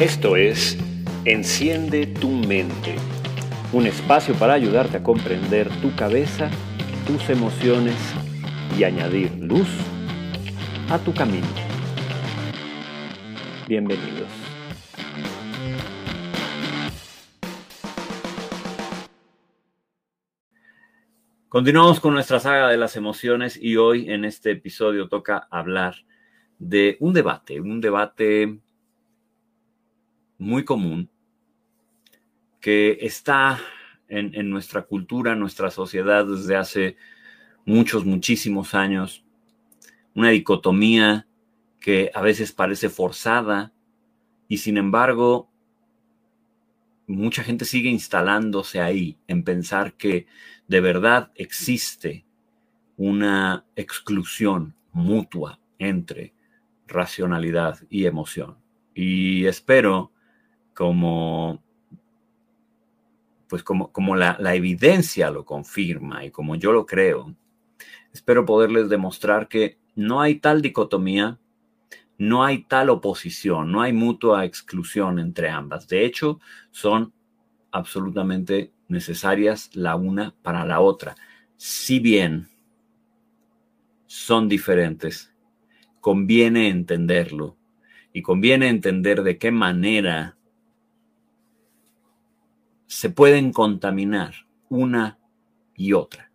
Esto es Enciende tu mente, un espacio para ayudarte a comprender tu cabeza, tus emociones y añadir luz a tu camino. Bienvenidos. Continuamos con nuestra saga de las emociones y hoy en este episodio toca hablar de un debate, un debate muy común que está en, nuestra cultura, nuestra sociedad desde hace muchos, muchísimos años. Una dicotomía que a veces parece forzada y sin embargo mucha gente sigue instalándose ahí en pensar que de verdad existe una exclusión mutua entre racionalidad y emoción. Y espero como pues como, como la, la, evidencia lo confirma y como yo lo creo, espero poderles demostrar que no hay tal dicotomía, no hay tal oposición, no hay mutua exclusión entre ambas. De hecho, son absolutamente necesarias la una para la otra. Si bien son diferentes, conviene entenderlo y conviene entender de qué manera se pueden contaminar una y otra.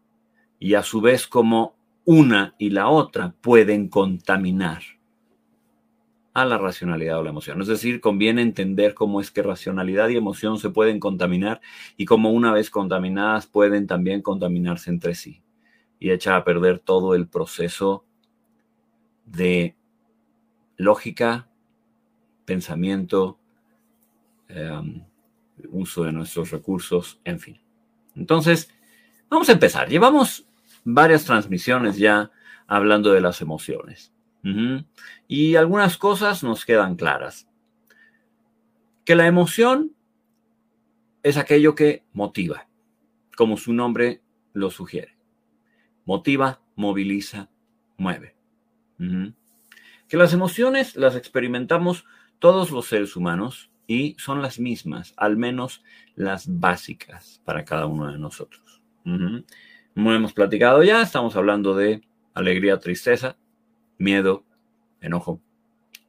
Y a su vez como una y la otra pueden contaminar a la racionalidad o la emoción. Es decir, conviene entender cómo es que racionalidad y emoción se pueden contaminar y cómo una vez contaminadas pueden también contaminarse entre sí y echar a perder todo el proceso de lógica, pensamiento, eh, uso de nuestros recursos, en fin. Entonces, vamos a empezar. Llevamos varias transmisiones ya hablando de las emociones. Y algunas cosas nos quedan claras. Que la emoción es aquello que motiva, como su nombre lo sugiere. Motiva, moviliza, mueve. Que las emociones las experimentamos todos los seres humanos y son las mismas, al menos las básicas para cada uno de nosotros. Como hemos platicado ya, estamos hablando de alegría, tristeza, miedo, enojo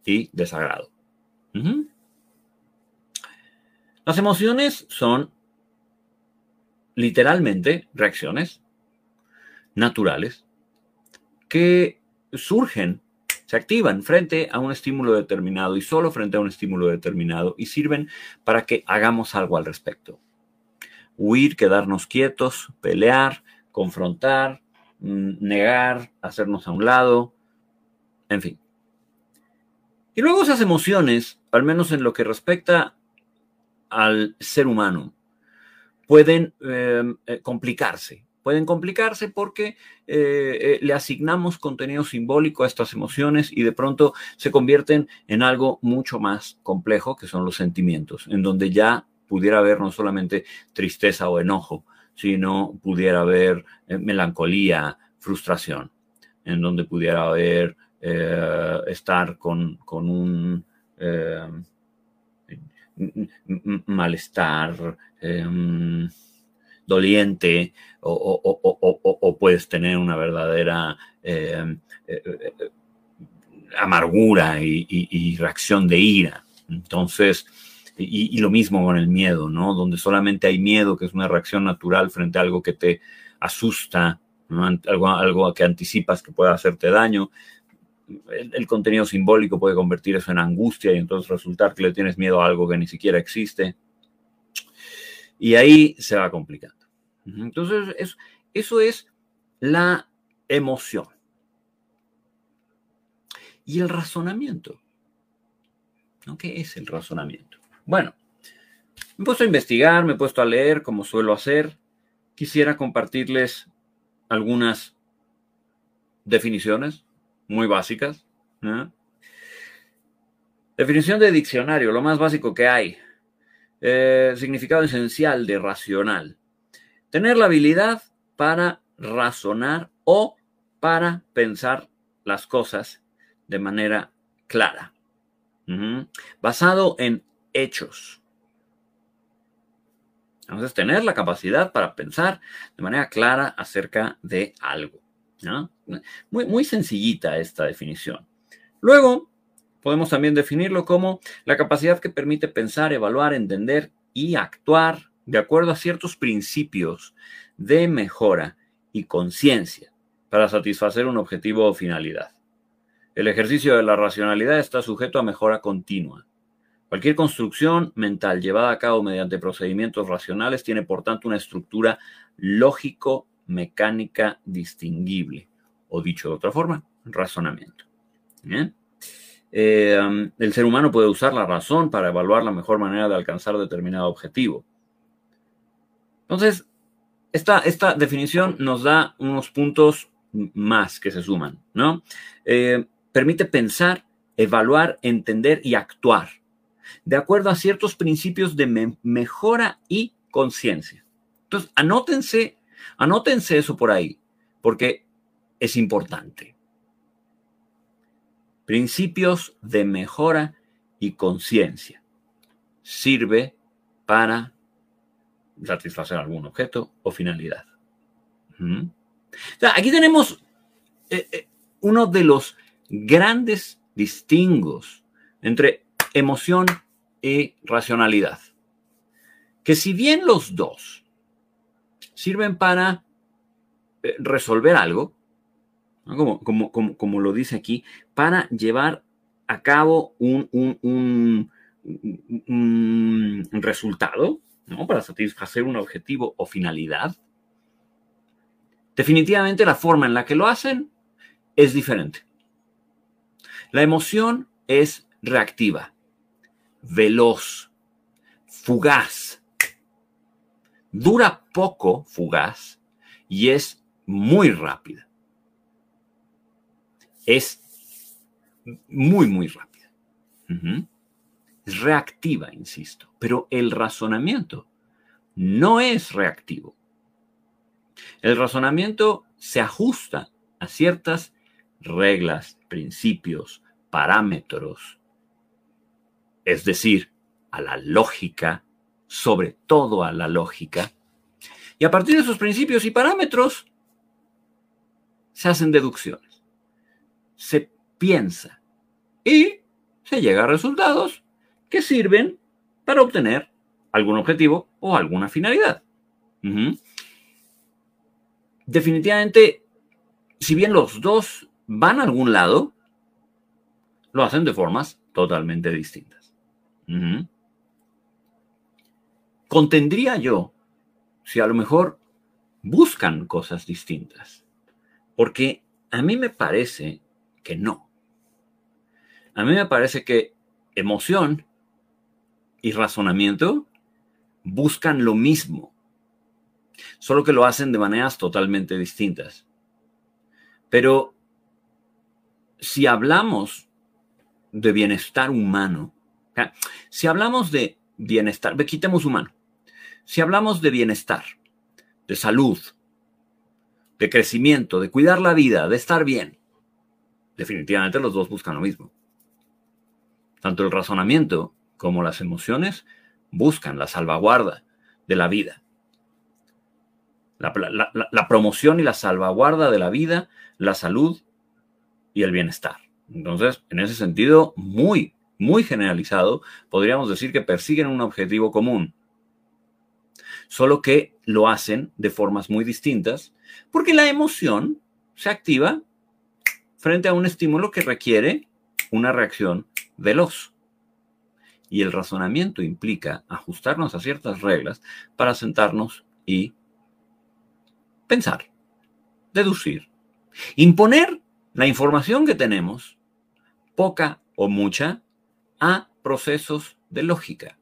y desagrado. Las emociones son literalmente reacciones naturales que surgen se activan frente a un estímulo determinado y solo frente a un estímulo determinado y sirven para que hagamos algo al respecto. Huir, quedarnos quietos, pelear, confrontar, mm, negar, hacernos a un lado, en fin. Y luego esas emociones, al menos en lo que respecta al ser humano, pueden eh, eh, complicarse pueden complicarse porque eh, eh, le asignamos contenido simbólico a estas emociones y de pronto se convierten en algo mucho más complejo, que son los sentimientos, en donde ya pudiera haber no solamente tristeza o enojo, sino pudiera haber eh, melancolía, frustración, en donde pudiera haber estar con, con un malestar doliente o, puedes tener una verdadera eh, eh, amargura y, reacción de ira. Entonces, y, lo mismo con el miedo, ¿no? Donde solamente hay miedo, que es una reacción natural frente a algo que te asusta, algo, algo que anticipas que pueda hacerte daño. el, contenido simbólico puede convertir eso en angustia y entonces resultar que le tienes miedo a algo que ni siquiera existe. Y ahí se va complicando. Entonces, eso, es la emoción. Y el razonamiento. ¿Qué es el razonamiento? Bueno, me he puesto a investigar, me he puesto a leer como suelo hacer. Quisiera compartirles algunas definiciones muy básicas. Definición de diccionario, lo más básico que hay. Eh, significado esencial de racional. Tener la habilidad para razonar o para pensar las cosas de manera clara. Basado en hechos. Entonces, tener la capacidad para pensar de manera clara acerca de algo. Muy, muy sencillita esta definición. Luego, podemos también definirlo como la capacidad que permite pensar, evaluar, entender y actuar de acuerdo a ciertos principios de mejora y conciencia para satisfacer un objetivo o finalidad. El ejercicio de la racionalidad está sujeto a mejora continua. Cualquier construcción mental llevada a cabo mediante procedimientos racionales tiene, por tanto, una estructura lógico-mecánica distinguible, o dicho de otra forma, razonamiento. Eh, um, el ser humano puede usar la razón para evaluar la mejor manera de alcanzar determinado objetivo. Entonces, esta, esta definición nos da unos puntos más que se suman, ¿no? Eh, permite pensar, evaluar, entender y actuar de acuerdo a ciertos principios de mejora y conciencia. Entonces, anótense, anótense eso por ahí, porque es importante. Principios de mejora y conciencia. Sirve para satisfacer algún objeto o finalidad. aquí tenemos eh, eh, uno de los grandes distingos entre emoción y racionalidad. Que si bien los dos sirven para eh, resolver algo, como, como, lo dice aquí, para llevar a cabo un, un, un resultado, ¿no? Para satisfacer un objetivo o finalidad. Definitivamente la forma en la que lo hacen es diferente. La emoción es reactiva, veloz, fugaz. Dura poco, fugaz, y es muy rápida. Es muy, muy rápida. Es reactiva, insisto, pero el razonamiento no es reactivo. El razonamiento se ajusta a ciertas reglas, principios, parámetros, es decir, a la lógica, sobre todo a la lógica, y a partir de esos principios y parámetros se hacen deducciones, se piensa y se llega a resultados que sirven para obtener algún objetivo o alguna finalidad. Definitivamente, si bien los dos van a algún lado, lo hacen de formas totalmente distintas. Contendría yo si a lo mejor buscan cosas distintas, porque a mí me parece que no. A mí me parece que emoción y razonamiento buscan lo mismo, solo que lo hacen de maneras totalmente distintas. Pero si hablamos de bienestar humano, si hablamos de bienestar, quitemos humano, si hablamos de bienestar, de salud, de crecimiento, de cuidar la vida, de estar bien, definitivamente los dos buscan lo mismo. Tanto el razonamiento como las emociones buscan la salvaguarda de la vida. La, promoción y la salvaguarda de la vida, la salud y el bienestar. Entonces, en ese sentido, muy, muy generalizado, podríamos decir que persiguen un objetivo común. Solo que lo hacen de formas muy distintas, porque la emoción se activa frente a un estímulo que requiere una reacción veloz. Y el razonamiento implica ajustarnos a ciertas reglas para sentarnos y pensar, deducir, imponer la información que tenemos, poca o mucha, a procesos de lógica.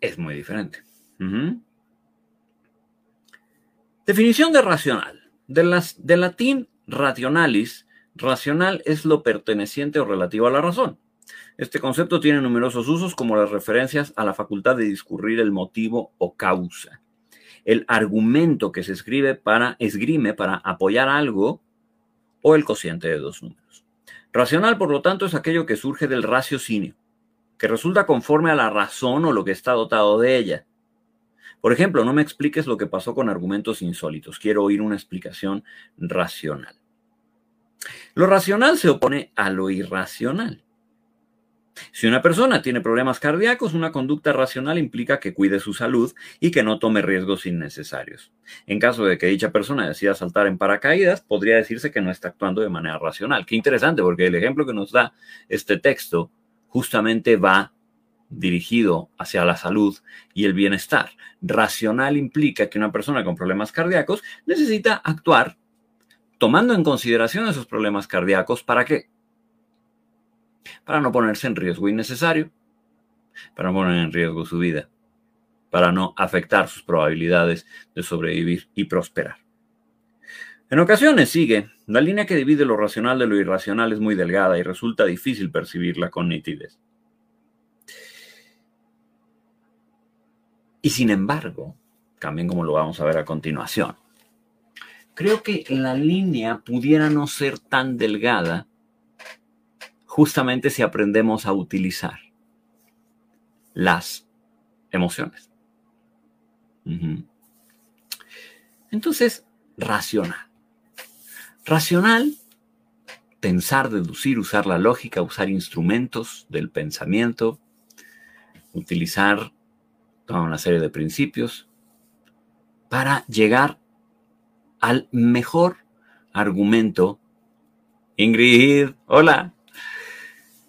Es muy diferente. Definición de racional. De, las, de latín rationalis, racional es lo perteneciente o relativo a la razón. Este concepto tiene numerosos usos como las referencias a la facultad de discurrir el motivo o causa el argumento que se escribe para, esgrime para apoyar algo o el cociente de dos números. Racional, por lo tanto, es aquello que surge del raciocinio, que resulta conforme a la razón o lo que está dotado de ella. Por ejemplo, no me expliques lo que pasó con argumentos insólitos. Quiero oír una explicación racional. Lo racional se opone a lo irracional. Si una persona tiene problemas cardíacos, una conducta racional implica que cuide su salud y que no tome riesgos innecesarios. En caso de que dicha persona decida saltar en paracaídas, podría decirse que no está actuando de manera racional. Qué interesante, porque el ejemplo que nos da este texto justamente va dirigido hacia la salud y el bienestar. Racional implica que una persona con problemas cardíacos necesita actuar tomando en consideración esos problemas cardíacos. ¿Para qué? Para no ponerse en riesgo innecesario, para no poner en riesgo su vida, para no afectar sus probabilidades de sobrevivir y prosperar. En ocasiones sigue, la línea que divide lo racional de lo irracional es muy delgada y resulta difícil percibirla con nitidez. Y sin embargo, también como lo vamos a ver a continuación, creo que la línea pudiera no ser tan delgada justamente si aprendemos a utilizar las emociones. Entonces, racional. Racional, pensar, deducir, usar la lógica, usar instrumentos del pensamiento, utilizar toda una serie de principios para llegar al mejor argumento. Ingrid, hola.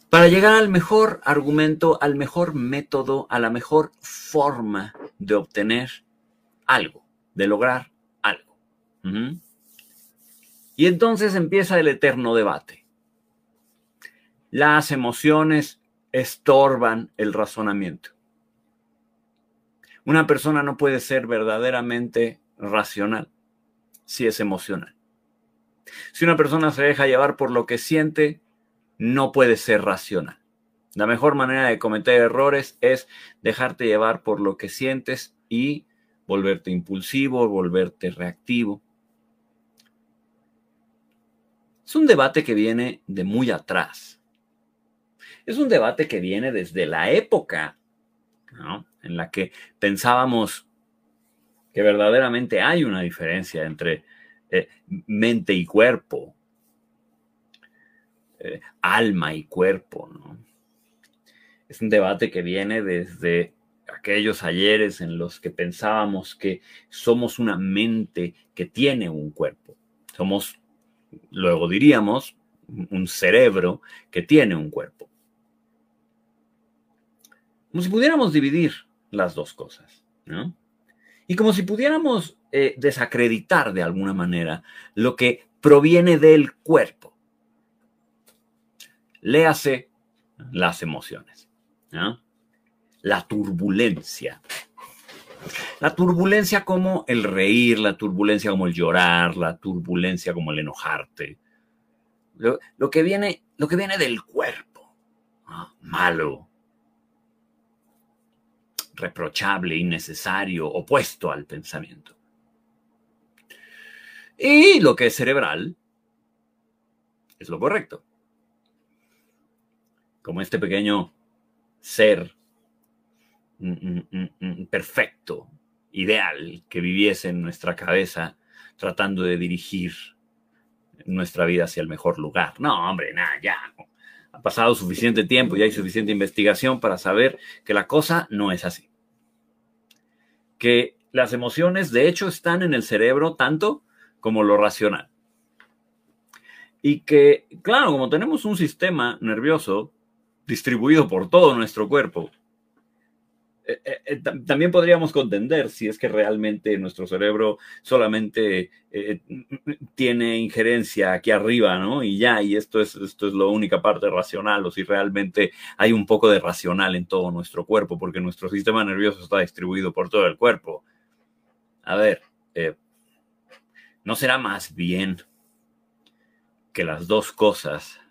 Para llegar al mejor argumento, al mejor método, a la mejor forma de obtener algo, de lograr algo. Y entonces empieza el eterno debate. Las emociones estorban el razonamiento. Una persona no puede ser verdaderamente racional si es emocional. Si una persona se deja llevar por lo que siente, no puede ser racional. La mejor manera de cometer errores es dejarte llevar por lo que sientes y volverte impulsivo, volverte reactivo. Es un debate que viene de muy atrás. Es un debate que viene desde la época en la que pensábamos que verdaderamente hay una diferencia entre eh, mente y cuerpo, eh, alma y cuerpo. ¿no? Es un debate que viene desde aquellos ayeres en los que pensábamos que somos una mente que tiene un cuerpo. Somos, luego diríamos, un cerebro que tiene un cuerpo. Como si pudiéramos dividir las dos cosas, ¿no? Y como si pudiéramos eh, desacreditar de alguna manera lo que proviene del cuerpo. Léase las emociones, la turbulencia. La turbulencia como el reír, la turbulencia como el llorar, la turbulencia como el enojarte. Lo, que, viene, lo que viene del cuerpo, malo, reprochable, innecesario, opuesto al pensamiento. Y lo que es cerebral es lo correcto. Como este pequeño ser mm, mm, mm, perfecto, ideal, que viviese en nuestra cabeza tratando de dirigir nuestra vida hacia el mejor lugar. No, hombre, nada, ya. Ha pasado suficiente tiempo y hay suficiente investigación para saber que la cosa no es así que las emociones de hecho están en el cerebro tanto como lo racional. Y que, claro, como tenemos un sistema nervioso distribuido por todo nuestro cuerpo, eh, eh, eh, también podríamos contender si es que realmente nuestro cerebro solamente tiene injerencia aquí arriba, ¿no? Y ya, y esto es, esto es la única parte racional, o si realmente hay un poco de racional en todo nuestro cuerpo, porque nuestro sistema nervioso está distribuido por todo el cuerpo. A ver, ¿no será más bien que las dos cosas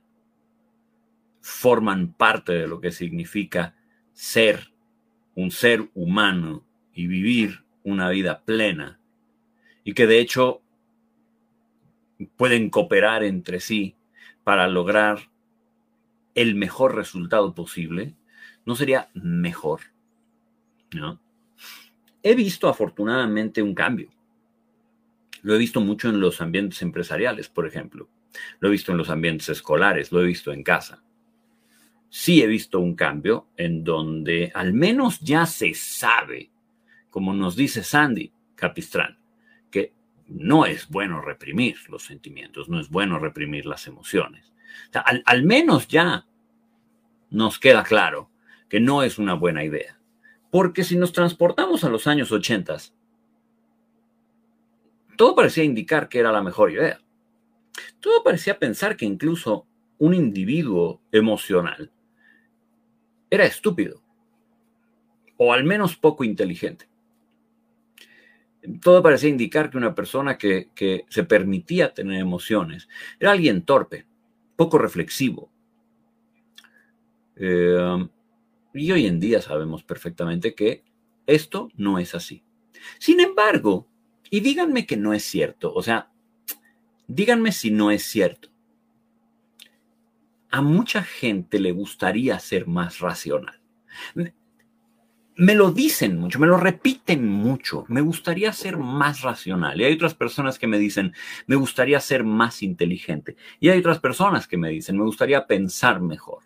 forman parte de lo que significa ser un ser humano y vivir una vida plena y que de hecho pueden cooperar entre sí para lograr el mejor resultado posible, no sería mejor, ¿no? He visto afortunadamente un cambio. Lo he visto mucho en los ambientes empresariales, por ejemplo. Lo he visto en los ambientes escolares, lo he visto en casa. Sí he visto un cambio en donde al menos ya se sabe, como nos dice Sandy Capistrán, que no es bueno reprimir los sentimientos, no es bueno reprimir las emociones. al, menos ya nos queda claro que no es una buena idea. Porque si nos transportamos a los años 80, todo parecía indicar que era la mejor idea. Todo parecía pensar que incluso un individuo emocional era estúpido, o al menos poco inteligente. Todo parecía indicar que una persona que, se permitía tener emociones era alguien torpe, poco reflexivo. Eh, y hoy en día sabemos perfectamente que esto no es así. Sin embargo, y díganme que no es cierto, o sea, díganme si no es cierto. A mucha gente le gustaría ser más racional. Me lo dicen mucho, me lo repiten mucho. Me gustaría ser más racional. Y hay otras personas que me dicen, me gustaría ser más inteligente. Y hay otras personas que me dicen, me gustaría pensar mejor.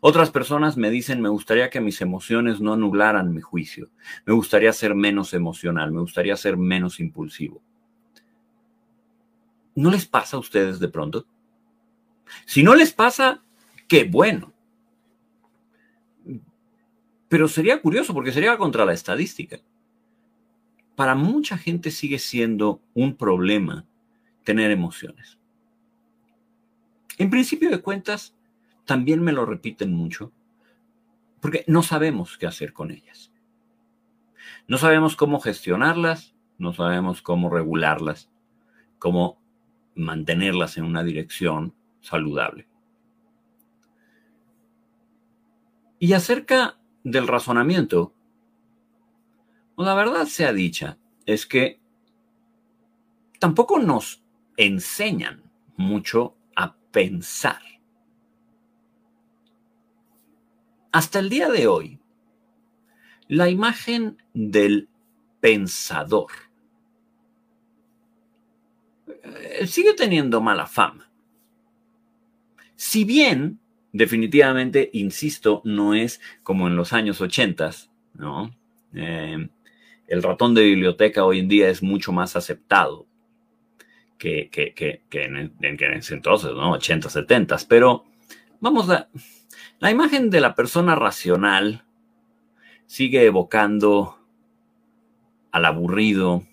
Otras personas me dicen, me gustaría que mis emociones no anularan mi juicio. Me gustaría ser menos emocional, me gustaría ser menos impulsivo. ¿No les pasa a ustedes de pronto? Si no les pasa, qué bueno. Pero sería curioso porque sería contra la estadística. Para mucha gente sigue siendo un problema tener emociones. En principio de cuentas, también me lo repiten mucho, porque no sabemos qué hacer con ellas. No sabemos cómo gestionarlas, no sabemos cómo regularlas, cómo mantenerlas en una dirección saludable. Y acerca del razonamiento, la verdad sea dicha, es que tampoco nos enseñan mucho a pensar. Hasta el día de hoy, la imagen del pensador eh, sigue teniendo mala fama. Si bien, definitivamente, insisto, no es como en los años 80, ¿no? Eh, el ratón de biblioteca hoy en día es mucho más aceptado que, en, en, ese entonces, ¿no? 80, 70, pero vamos a la imagen de la persona racional sigue evocando al aburrido,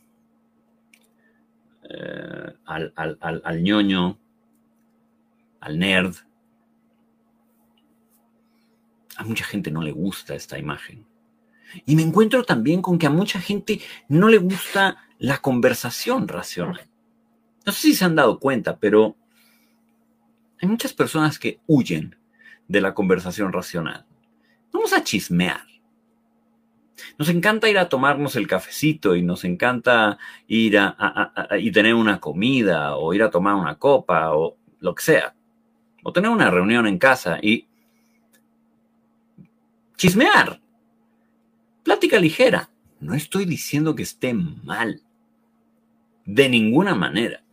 eh, al, al ñoño, al nerd. A mucha gente no le gusta esta imagen. Y me encuentro también con que a mucha gente no le gusta la conversación racional. No sé si se han dado cuenta, pero hay muchas personas que huyen de la conversación racional. Vamos a chismear. Nos encanta ir a tomarnos el cafecito y nos encanta ir a, y tener una comida o ir a tomar una copa o lo que sea. O tener una reunión en casa y chismear. Plática ligera. No estoy diciendo que esté mal. De ninguna manera.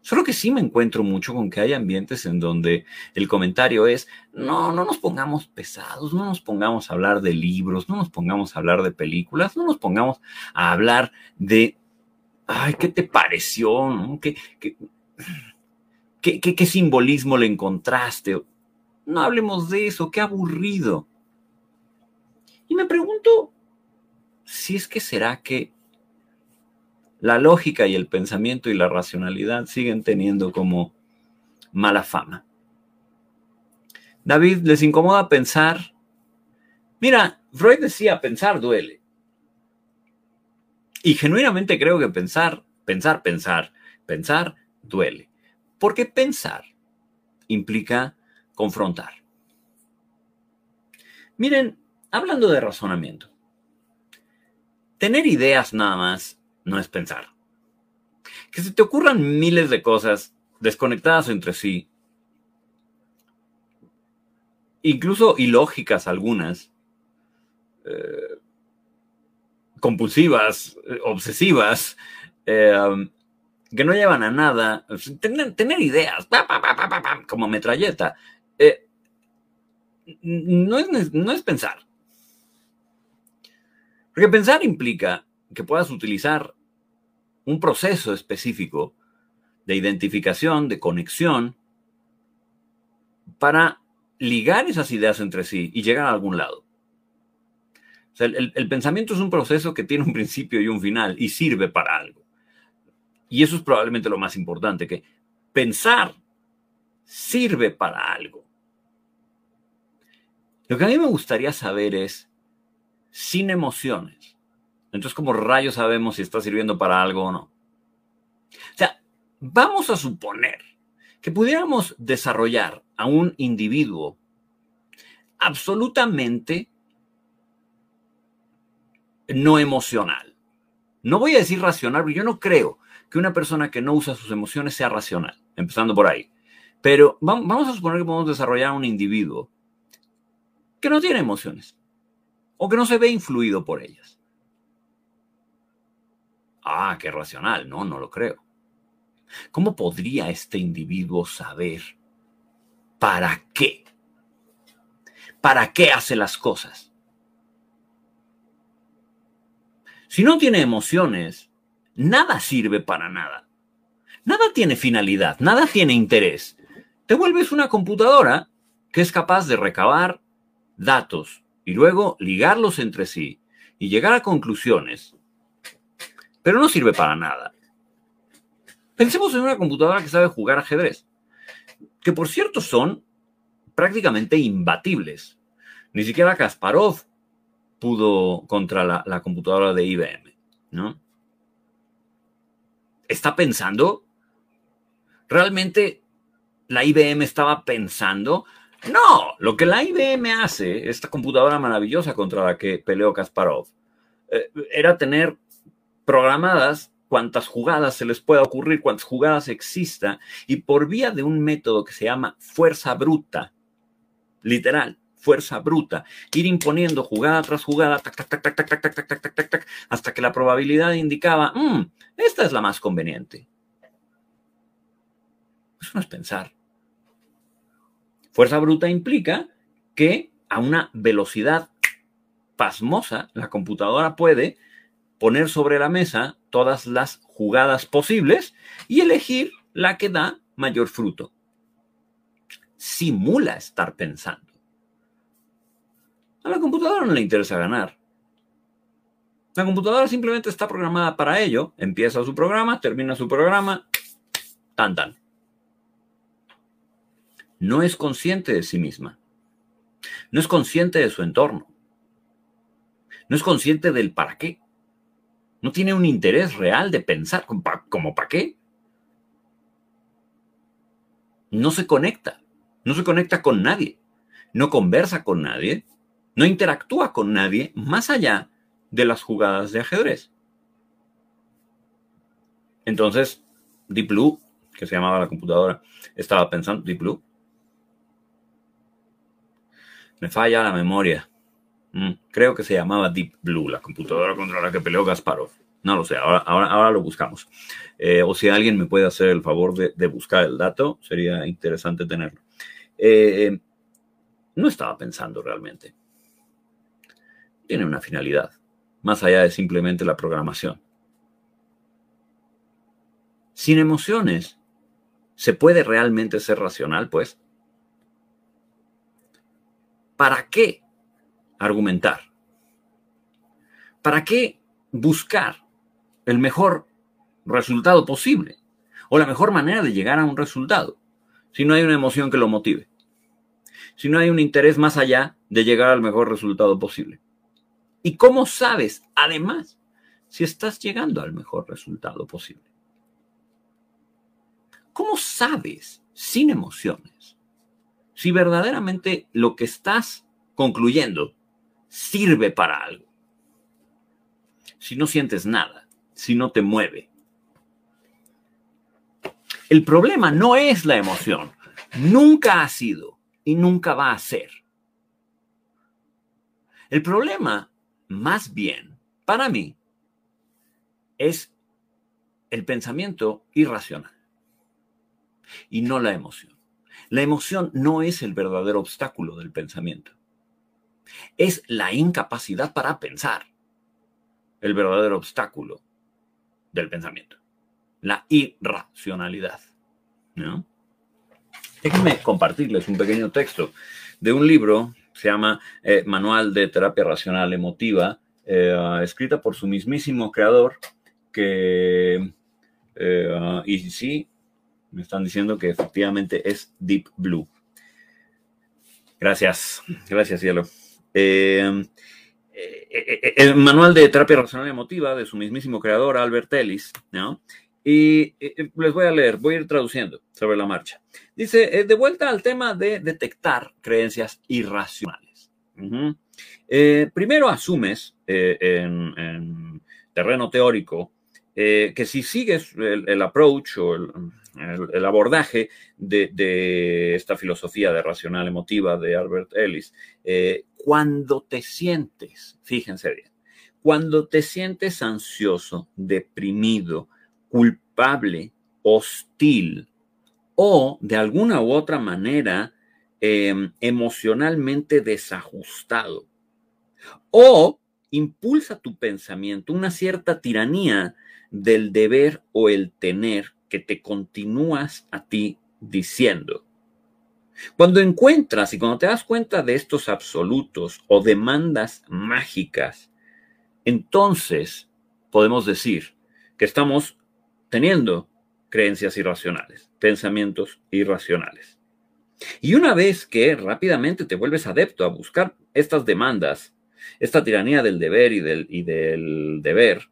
Solo que sí me encuentro mucho con que hay ambientes en donde el comentario es, no, no nos pongamos pesados, no nos pongamos a hablar de libros, no nos pongamos a hablar de películas, no nos pongamos a hablar de, ay, ¿qué te pareció? ¿Qué, qué simbolismo le encontraste? No hablemos de eso, qué aburrido. Y me pregunto si es que será que la lógica y el pensamiento y la racionalidad siguen teniendo como mala fama. David, ¿les incomoda pensar? Mira, Freud decía, pensar duele. Y genuinamente creo que pensar, pensar, pensar, pensar duele. Porque pensar implica confrontar. Miren, hablando de razonamiento, tener ideas nada más no es pensar. Que se te ocurran miles de cosas desconectadas entre sí incluso ilógicas algunas, eh, compulsivas, eh, obsesivas, um, que no llevan a nada, tener, ideas, como metralleta, no, es, no es pensar. Porque pensar implica que puedas utilizar un proceso específico de identificación, de conexión, para ligar esas ideas entre sí y llegar a algún lado. el, pensamiento es un proceso que tiene un principio y un final y sirve para algo. Y eso es probablemente lo más importante, que pensar sirve para algo. Lo que a mí me gustaría saber es, sin emociones, entonces, ¿cómo rayos sabemos si está sirviendo para algo o no? O sea, vamos a suponer que pudiéramos desarrollar a un individuo absolutamente no emocional. No voy a decir racional, yo no creo que una persona que no usa sus emociones sea racional, empezando por ahí. Pero vamos a suponer que podemos desarrollar un individuo que no tiene emociones o que no se ve influido por ellas. Ah, qué racional. No, no lo creo. ¿Cómo podría este individuo saber para qué? ¿Para qué hace las cosas? Si no tiene emociones, nada sirve para nada. Nada tiene finalidad, nada tiene interés. Te vuelves una computadora que es capaz de recabar datos y luego ligarlos entre sí y llegar a conclusiones pero no sirve para nada. Pensemos en una computadora que sabe jugar ajedrez, que por cierto son prácticamente imbatibles. Ni siquiera Kasparov pudo contra la, computadora de IBM, ¿no? ¿Está pensando? ¿Realmente la IBM estaba pensando? No, lo que la IBM hace, esta computadora maravillosa contra la que peleó Kasparov, eh, era tener programadas cuantas jugadas se les pueda ocurrir, cuantas jugadas exista, y por vía de un método que se llama fuerza bruta, literal, fuerza bruta, ir imponiendo jugada tras jugada, hasta que la probabilidad indicaba, esta es la más conveniente. Eso no es pensar. Fuerza bruta implica que a una velocidad pasmosa la computadora puede poner sobre la mesa todas las jugadas posibles y elegir la que da mayor fruto. Simula estar pensando. A la computadora no le interesa ganar. La computadora simplemente está programada para ello. Empieza su programa, termina su programa, tan tan. No es consciente de sí misma. No es consciente de su entorno. No es consciente del para qué. No tiene un interés real de pensar, como para qué. No se conecta, no se conecta con nadie, no conversa con nadie, no interactúa con nadie más allá de las jugadas de ajedrez. Entonces, Deep Blue, que se llamaba la computadora, estaba pensando, Deep Blue, me falla la memoria. Mm, creo que se llamaba Deep Blue, la computadora contra la que peleó Gasparov. No lo sé, ahora, ahora, lo buscamos. Eh, o si alguien me puede hacer el favor de, buscar el dato, sería interesante tenerlo. Eh, no estaba pensando realmente. Tiene una finalidad, más allá de simplemente la programación. Sin emociones, ¿se puede realmente ser racional, pues? ¿Para qué argumentar? ¿Para qué buscar el mejor resultado posible o la mejor manera de llegar a un resultado si no hay una emoción que lo motive? Si no hay un interés más allá de llegar al mejor resultado posible. ¿Y cómo sabes, además, si estás llegando al mejor resultado posible? ¿Cómo sabes, sin emociones, si verdaderamente lo que estás concluyendo sirve para algo. Si no sientes nada, si no te mueve. El problema no es la emoción, nunca ha sido y nunca va a ser El problema, más bien, para mí, es el pensamiento irracional y no la emoción. La emoción no es el verdadero obstáculo del pensamiento. Es la incapacidad para pensar el verdadero obstáculo del pensamiento. La irracionalidad. ¿no? Déjenme compartirles un pequeño texto de un libro, se llama eh, Manual de Terapia Racional Emotiva, eh, escrita por su mismísimo creador, que, eh, y sí, me están diciendo que efectivamente es Deep Blue. Gracias, gracias, cielo. el manual de terapia racional emotiva de su mismísimo creador, Albert Ellis, ¿no? Y les voy a leer, voy a ir traduciendo sobre la marcha. Dice, eh, de vuelta al tema de detectar creencias irracionales. Eh, primero asumes eh, en, terreno teórico que si sigues el, approach o el, abordaje de, esta filosofía de racional emotiva de Albert Ellis, cuando te sientes, fíjense bien, cuando te sientes ansioso, deprimido, culpable, hostil o de alguna u otra manera em, emocionalmente desajustado. O impulsa tu pensamiento una cierta tiranía del deber o el tener que te continúas a ti diciendo. Cuando encuentras y cuando te das cuenta de estos absolutos o demandas mágicas, entonces podemos decir que estamos teniendo creencias irracionales, pensamientos irracionales. Y una vez que rápidamente te vuelves adepto a buscar estas demandas, esta tiranía del deber y del, deber,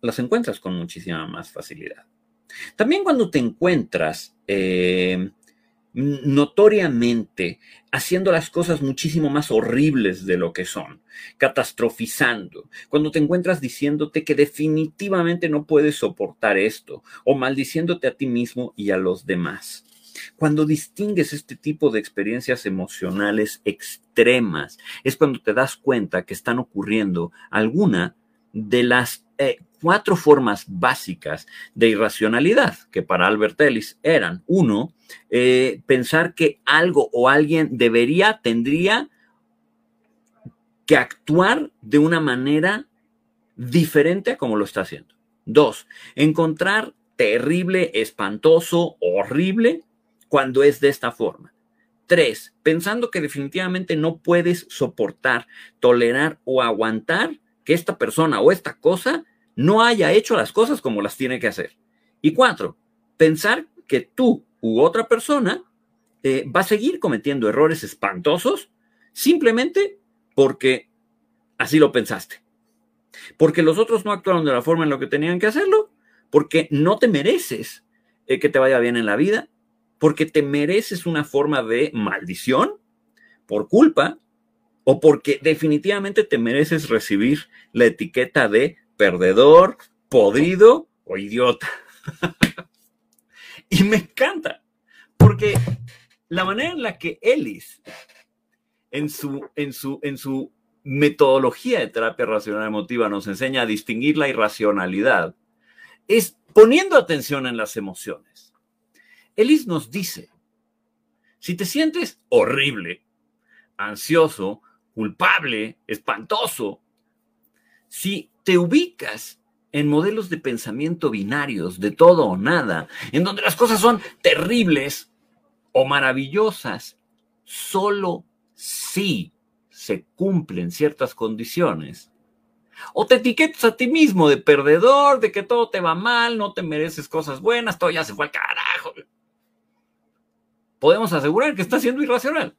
las encuentras con muchísima más facilidad. También cuando te encuentras eh, notoriamente haciendo las cosas muchísimo más horribles de lo que son, catastrofizando, cuando te encuentras diciéndote que definitivamente no puedes soportar esto o maldiciéndote a ti mismo y a los demás. Cuando distingues este tipo de experiencias emocionales extremas, es cuando te das cuenta que están ocurriendo alguna de las eh, cuatro formas básicas de irracionalidad, que para Albert Ellis eran, uno, eh, pensar que algo o alguien debería, tendría que actuar de una manera diferente a como lo está haciendo. Dos, encontrar terrible, espantoso, horrible cuando es de esta forma. Tres, pensando que definitivamente no puedes soportar, tolerar o aguantar que esta persona o esta cosa no haya hecho las cosas como las tiene que hacer. Y cuatro, pensar que tú u otra persona eh, va a seguir cometiendo errores espantosos simplemente porque así lo pensaste. Porque los otros no actuaron de la forma en la que tenían que hacerlo, porque no te mereces eh, que te vaya bien en la vida, porque te mereces una forma de maldición por culpa o porque definitivamente te mereces recibir la etiqueta de perdedor, podrido o idiota. y me encanta, porque la manera en la que Ellis, en su, en su, en su metodología de terapia racional emotiva, nos enseña a distinguir la irracionalidad, es poniendo atención en las emociones. Ellis nos dice, si te sientes horrible, ansioso, culpable, espantoso, si te ubicas en modelos de pensamiento binarios, de todo o nada, en donde las cosas son terribles o maravillosas, solo si se cumplen ciertas condiciones. O te etiquetas a ti mismo de perdedor, de que todo te va mal, no te mereces cosas buenas, todo ya se fue al carajo. Podemos asegurar que estás siendo irracional.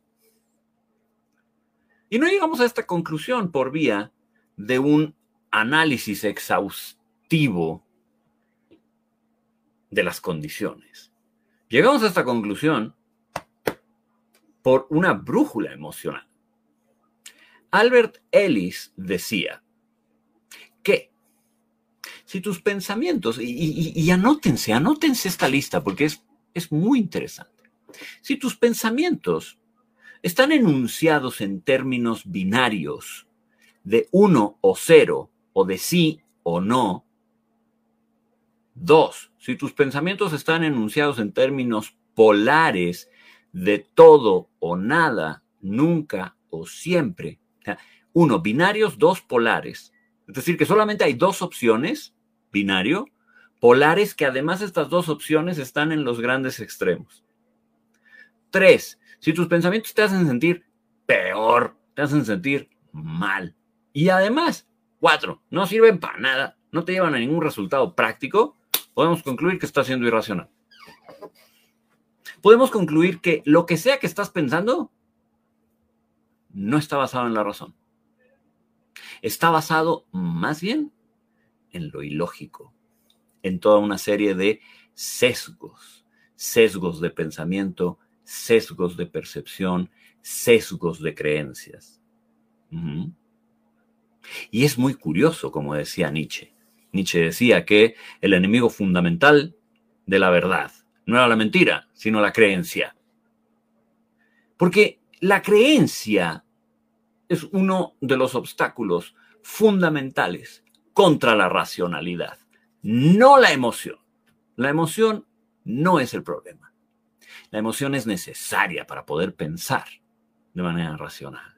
Y no llegamos a esta conclusión por vía de un análisis exhaustivo de las condiciones. Llegamos a esta conclusión por una brújula emocional. Albert Ellis decía que si tus pensamientos, y, anótense, anótense esta lista porque es, es muy interesante. Si tus pensamientos están enunciados en términos binarios de uno o cero, o de sí o no. Dos, si tus pensamientos están enunciados en términos polares de todo o nada, nunca o siempre. Uno, binarios, dos, polares. Es decir, que solamente hay dos opciones, binario, polares, que además estas dos opciones están en los grandes extremos. Tres, si tus pensamientos te hacen sentir peor, te hacen sentir mal. Y además, cuatro, no sirven para nada, no te llevan a ningún resultado práctico, podemos concluir que estás siendo irracional. Podemos concluir que lo que sea que estás pensando no está basado en la razón. Está basado más bien en lo ilógico, en toda una serie de sesgos, sesgos de pensamiento, sesgos de percepción, sesgos de creencias. Y es muy curioso, como decía Nietzsche. Nietzsche decía que el enemigo fundamental de la verdad no era la mentira, sino la creencia. Porque la creencia es uno de los obstáculos fundamentales contra la racionalidad, no la emoción. La emoción no es el problema. La emoción es necesaria para poder pensar de manera racional.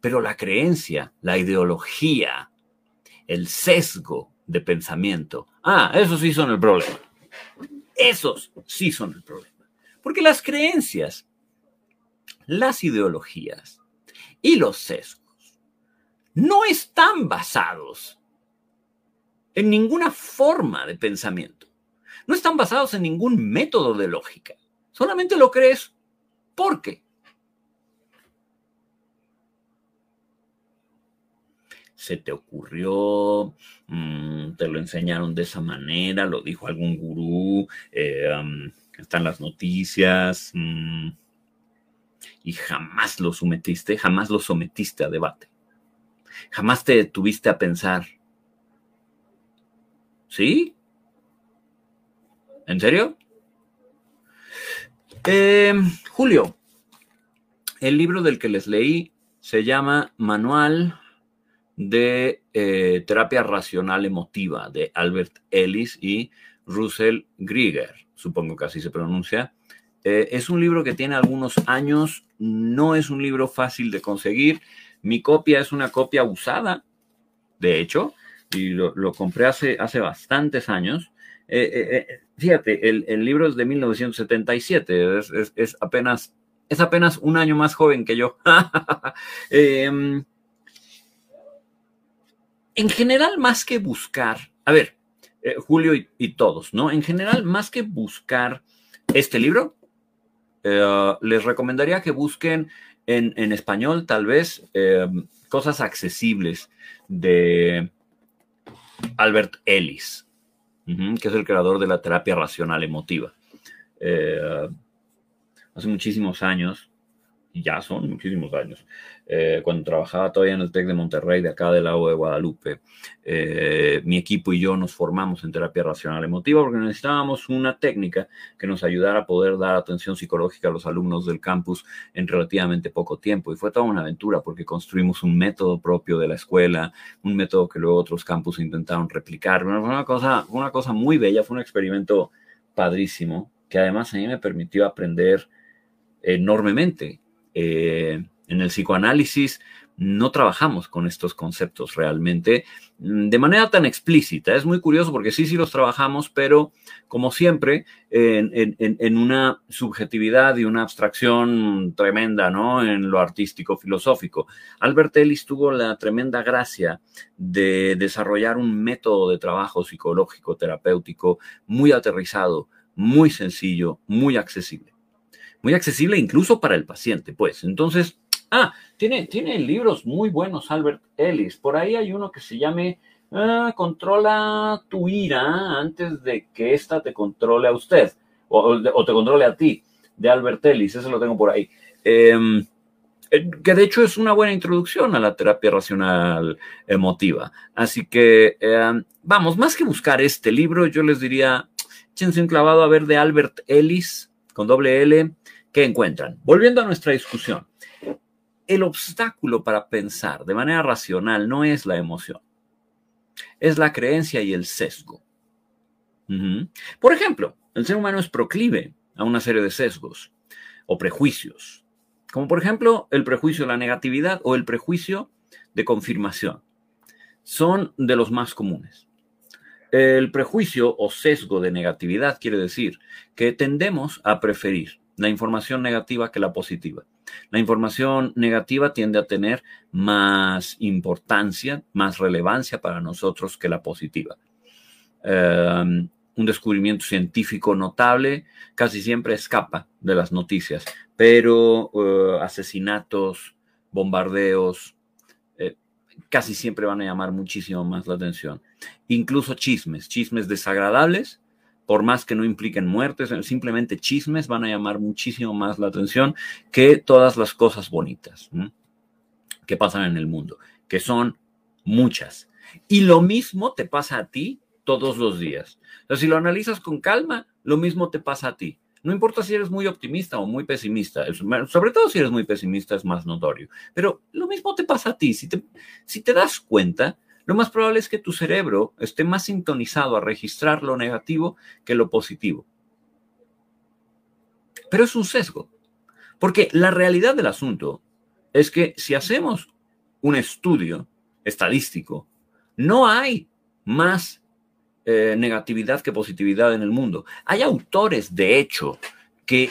Pero la creencia, la ideología, el sesgo de pensamiento, ah, esos sí son el problema. Esos sí son el problema. Porque las creencias, las ideologías y los sesgos no están basados en ninguna forma de pensamiento. No están basados en ningún método de lógica. Solamente lo crees porque. Se te ocurrió, mm, te lo enseñaron de esa manera, lo dijo algún gurú, eh, están las noticias, mm, y jamás lo sometiste, jamás lo sometiste a debate. Jamás te detuviste a pensar. ¿Sí? ¿En serio? Eh, Julio, el libro del que les leí se llama Manual de eh, Terapia Racional Emotiva de Albert Ellis y Russell Grieger, supongo que así se pronuncia. Eh, es un libro que tiene algunos años, no es un libro fácil de conseguir. Mi copia es una copia usada, de hecho, y lo, compré hace, hace bastantes años. Fíjate, el, libro es de 1977, es, apenas, es apenas un año más joven que yo. Em, en general, más que buscar, a ver, eh, Julio y, todos, ¿no? En general, más que buscar este libro, eh, les recomendaría que busquen en, en español, tal vez, em, cosas accesibles de Albert Ellis que es el creador de la terapia racional emotiva. Eh, hace muchísimos años, ya son muchísimos años, eh, cuando trabajaba todavía en el TEC de Monterrey, de acá del lago de Guadalupe, eh, mi equipo y yo nos formamos en terapia racional emotiva porque necesitábamos una técnica que nos ayudara a poder dar atención psicológica a los alumnos del campus en relativamente poco tiempo. Y fue toda una aventura porque construimos un método propio de la escuela, un método que luego otros campus intentaron replicar. fue una cosa, una cosa muy bella, fue un experimento padrísimo que además a mí me permitió aprender enormemente. Eh, en el psicoanálisis no trabajamos con estos conceptos realmente mm, de manera tan explícita. Es muy curioso porque sí, sí los trabajamos, pero como siempre, en, una subjetividad y una abstracción tremenda, ¿no? En lo artístico, filosófico. Albert Ellis tuvo la tremenda gracia de desarrollar un método de trabajo psicológico, terapéutico, muy aterrizado, muy sencillo, muy accesible. Muy accesible incluso para el paciente, pues. Entonces, Ah, tiene, tiene libros muy buenos Albert Ellis. Por ahí hay uno que se llame ah, Controla tu ira antes de que ésta te controle a usted o, te controle a ti, de Albert Ellis. Ese lo tengo por ahí. Em, eh, que de hecho es una buena introducción a la terapia racional emotiva. Así que, em, vamos, más que buscar este libro, yo les diría, échense un clavado a ver de Albert Ellis, con doble L, ¿Qué encuentran? Volviendo a nuestra discusión, el obstáculo para pensar de manera racional no es la emoción, es la creencia y el sesgo. Por ejemplo, el ser humano es proclive a una serie de sesgos o prejuicios, como por ejemplo el prejuicio de la negatividad o el prejuicio de confirmación. Son de los más comunes. El prejuicio o sesgo de negatividad quiere decir que tendemos a preferir la información negativa que la positiva. La información negativa tiende a tener más importancia, más relevancia para nosotros que la positiva. Em, un descubrimiento científico notable casi siempre escapa de las noticias, pero eh, asesinatos, bombardeos, eh, casi siempre van a llamar muchísimo más la atención. Incluso chismes, chismes desagradables, por más que no impliquen muertes, simplemente chismes van a llamar muchísimo más la atención que todas las cosas bonitas que pasan en el mundo, que son muchas. Y lo mismo te pasa a ti todos los días. O si lo analizas con calma, lo mismo te pasa a ti. No importa si eres muy optimista o muy pesimista, sobre todo si eres muy pesimista es más notorio, pero lo mismo te pasa a ti. Si te, si te das cuenta, lo más probable es que tu cerebro esté más sintonizado a registrar lo negativo que lo positivo. Pero es un sesgo, porque la realidad del asunto es que si hacemos un estudio estadístico, no hay más eh, negatividad que positividad en el mundo. Hay autores, de hecho, que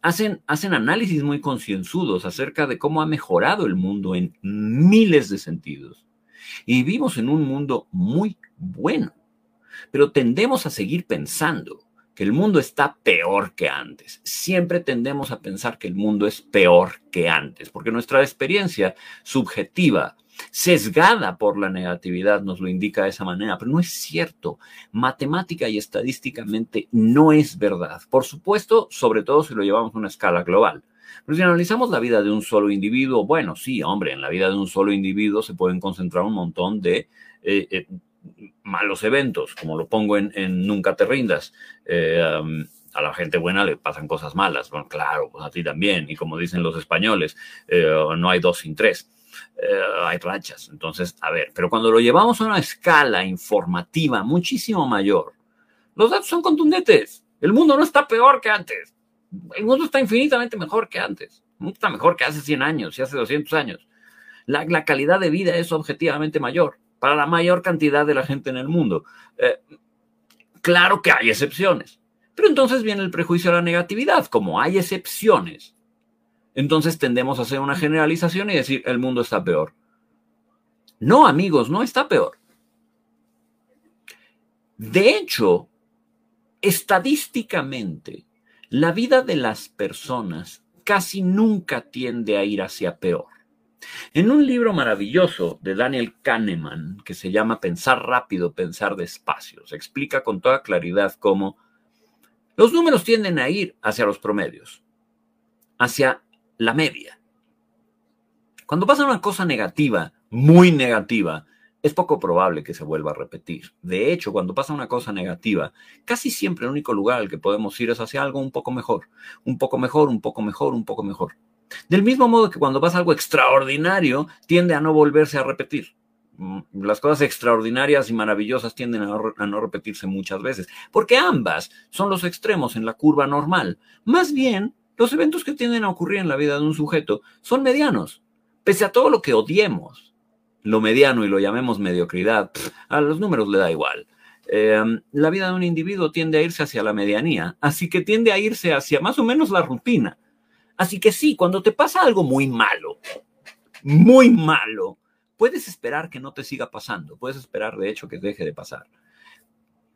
hacen, hacen análisis muy concienzudos acerca de cómo ha mejorado el mundo en miles de sentidos. Y vivimos en un mundo muy bueno, pero tendemos a seguir pensando que el mundo está peor que antes. Siempre tendemos a pensar que el mundo es peor que antes, porque nuestra experiencia subjetiva sesgada por la negatividad, nos lo indica de esa manera, pero no es cierto. Matemática y estadísticamente no es verdad. Por supuesto, sobre todo si lo llevamos a una escala global. Pero si analizamos la vida de un solo individuo, bueno, sí, hombre, en la vida de un solo individuo se pueden concentrar un montón de eh, eh, malos eventos, como lo pongo en, Nunca te rindas. Eh, a la gente buena le pasan cosas malas. Bueno, claro, pues a ti también. Y como dicen los españoles, no hay dos sin tres. Hay rachas. Entonces, a ver, pero cuando lo llevamos a una escala informativa muchísimo mayor, los datos son contundentes. El mundo no está peor que antes. El mundo está infinitamente mejor que antes. está mejor que hace 100 años y hace 200 años. La, calidad de vida es objetivamente mayor para la mayor cantidad de la gente en el mundo. Eh, claro que hay excepciones. Pero entonces viene el prejuicio a la negatividad. Como hay excepciones, entonces tendemos a hacer una generalización y decir, el mundo está peor. No, amigos, no está peor. De hecho, estadísticamente, la vida de las personas casi nunca tiende a ir hacia peor. En un libro maravilloso de Daniel Kahneman, que se llama Pensar rápido, pensar despacio, se explica con toda claridad cómo los números tienden a ir hacia los promedios, hacia la media. Cuando pasa una cosa negativa, muy negativa, es poco probable que se vuelva a repetir. De hecho, cuando pasa una cosa negativa, casi siempre el único lugar al que podemos ir es hacia algo un poco mejor, un poco mejor, un poco mejor, un poco mejor. Del mismo modo que cuando pasa algo extraordinario, tiende a no volverse a repetir. Mm, las cosas extraordinarias y maravillosas tienden a no, repetirse muchas veces, porque ambas son los extremos en la curva normal. Más bien, los eventos que tienden a ocurrir en la vida de un sujeto son medianos. Pese a todo lo que odiemos, lo mediano y lo llamemos mediocridad, a los números le da igual. Em, la vida de un individuo tiende a irse hacia la medianía, así que tiende a irse hacia más o menos la rutina. Así que sí, cuando te pasa algo muy malo, muy malo, puedes esperar que no te siga pasando, puedes esperar de hecho que deje de pasar.